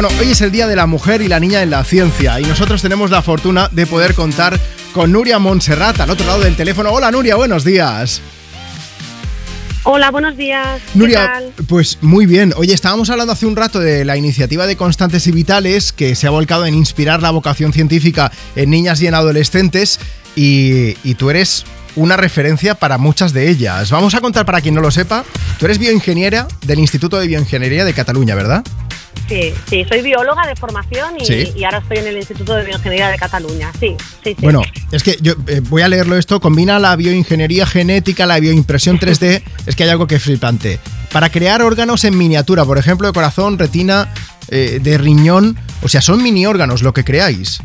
Bueno, hoy es el Día de la Mujer y la Niña en la Ciencia y nosotros tenemos la fortuna de poder contar con Nuria Montserrat al otro lado del teléfono. Hola Nuria, buenos días. Hola, buenos días. Nuria, pues muy bien. Oye, estábamos hablando hace un rato de la iniciativa de Constantes y Vitales que se ha volcado en inspirar la vocación científica en niñas y en adolescentes y, y tú eres una referencia para muchas de ellas. Vamos a contar para quien no lo sepa, tú eres bioingeniera del Instituto de Bioingeniería de Cataluña, ¿verdad? Sí, sí, soy bióloga de formación y, ahora estoy en el Instituto de Bioingeniería de Cataluña. Sí, sí, sí. Bueno, es que yo eh, voy a leerlo esto. Combina la bioingeniería genética, la bioimpresión 3D. es que hay algo que es flipante. Para crear órganos en miniatura, por ejemplo, de corazón, retina, eh, de riñón. O sea, son mini órganos lo que creáis.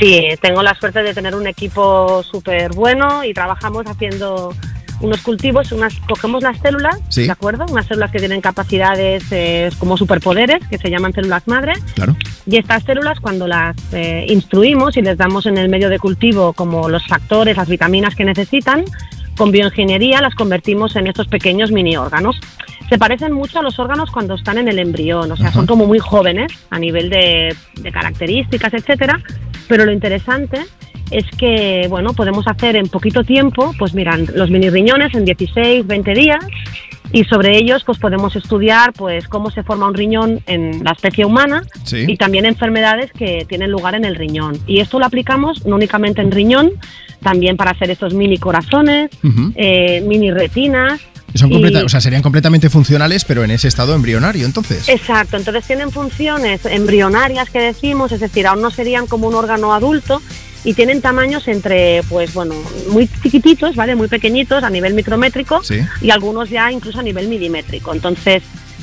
Sí, tengo la suerte de tener un equipo súper bueno y trabajamos haciendo unos cultivos, unas, cogemos las células, ¿de acuerdo? Unas células que tienen capacidades eh, como superpoderes, que se llaman células madre. Claro. Y estas células, cuando las eh, instruimos y les damos en el medio de cultivo como los factores, las vitaminas que necesitan, con bioingeniería las convertimos en estos pequeños mini órganos. Se parecen mucho a los órganos cuando están en el embrión, o sea, son como muy jóvenes a nivel de, de características, etcétera. Pero lo interesante es que, bueno, podemos hacer en poquito tiempo, pues miran, los mini riñones en 16, 20 días y sobre ellos pues podemos estudiar pues cómo se forma un riñón en la especie humana y también enfermedades que tienen lugar en el riñón. Y esto lo aplicamos no únicamente en riñón, también para hacer estos mini corazones, eh, mini retinas, son o sea, serían completamente funcionales, pero en ese estado embrionario, entonces. Exacto, entonces tienen funciones embrionarias que decimos, es decir, aún no serían como un órgano adulto, y tienen tamaños entre, pues bueno, muy chiquititos, ¿vale? Muy pequeñitos a nivel micrométrico y algunos ya incluso a nivel milimétrico. Entonces,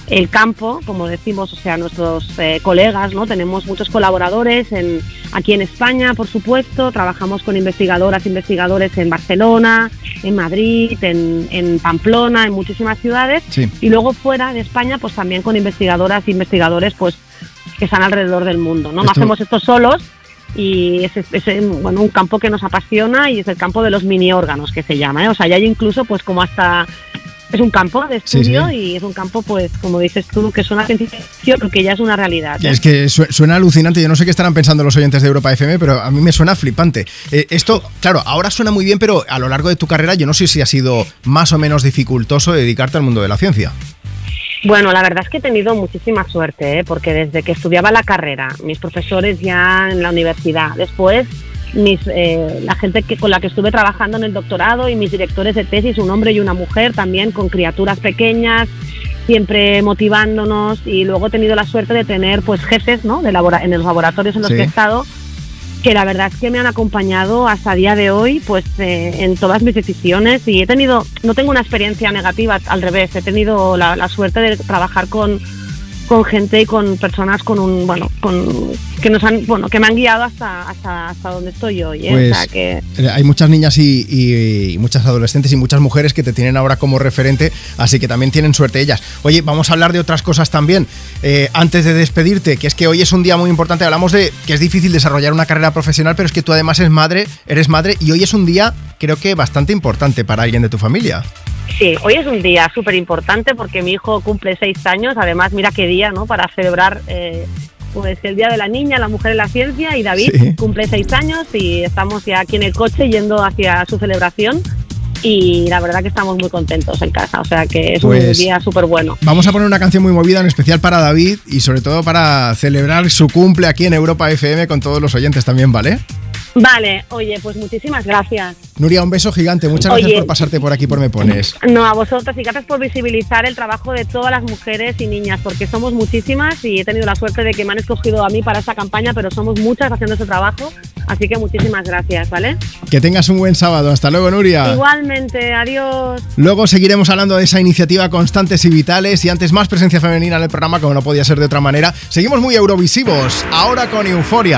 el campo, como decimos, o sea, nuestros eh, colegas, ¿no? Tenemos muchos colaboradores en, aquí en España, por supuesto, trabajamos con investigadoras, investigadores en Barcelona, en Madrid, en, en Pamplona, en muchísimas ciudades, y luego fuera de España, pues también con investigadoras e investigadores, pues que están alrededor del mundo, ¿no? No hacemos esto solos, y es, es, bueno, un campo que nos apasiona y es el campo de los mini órganos que se llama. ¿eh? O sea, ya hay incluso pues como hasta es un campo de estudio y es un campo, pues, como dices tú, que suena ciencia porque ya es una realidad. Es que suena alucinante. Yo no sé qué estarán pensando los oyentes de Europa FM, pero a mí me suena flipante. Eh, esto, claro, ahora suena muy bien, pero a lo largo de tu carrera yo no sé si ha sido más o menos dificultoso dedicarte al mundo de la ciencia. Bueno, la verdad es que he tenido muchísima suerte, ¿eh? porque desde que estudiaba la carrera, mis profesores ya en la universidad, después mis, eh, la gente que, con la que estuve trabajando en el doctorado y mis directores de tesis, un hombre y una mujer también con criaturas pequeñas, siempre motivándonos y luego he tenido la suerte de tener pues jefes ¿no? de en los laboratorios en los que he estado que la verdad es que me han acompañado hasta día de hoy pues eh, en todas mis decisiones. Y he tenido, no tengo una experiencia negativa, al revés, he tenido la suerte de trabajar con con gente y con personas con un bueno con que nos han bueno que me han guiado hasta hasta, hasta donde estoy hoy ¿eh? pues, que... Eh, hay muchas niñas y, muchas adolescentes y muchas mujeres que te tienen ahora como referente así que también tienen suerte ellas oye vamos a hablar de otras cosas también eh, antes de despedirte que es que hoy es un día muy importante hablamos de que es difícil desarrollar una carrera profesional pero es que tú además eres madre eres madre y hoy es un día creo que bastante importante para alguien de tu familia Sí, hoy es un día súper importante porque mi hijo cumple seis años, además mira qué día, ¿no? Para celebrar eh, pues el Día de la Niña, la Mujer en la Ciencia y David cumple seis años y estamos ya aquí en el coche yendo hacia su celebración y la verdad que estamos muy contentos en casa, o sea que es un pues día súper bueno. Vamos a poner una canción muy movida, en especial para David y sobre todo para celebrar su cumple aquí en Europa FM con todos los oyentes también, ¿vale? Vale, oye, pues muchísimas gracias. Nuria, un beso gigante. Muchas gracias por pasarte por aquí por Me Pones. No, a vosotros y gracias por visibilizar el trabajo de todas las mujeres y niñas, porque somos muchísimas y he tenido la suerte de que me han escogido a mí para esta campaña, pero somos muchas haciendo ese trabajo. Así que muchísimas gracias, ¿vale? Que tengas un buen sábado. Hasta luego, Nuria. Igualmente, adiós. Luego seguiremos hablando de esa iniciativa Constantes y Vitales y antes más presencia femenina en el programa, como no podía ser de otra manera. Seguimos muy eurovisivos, ahora con Euforia.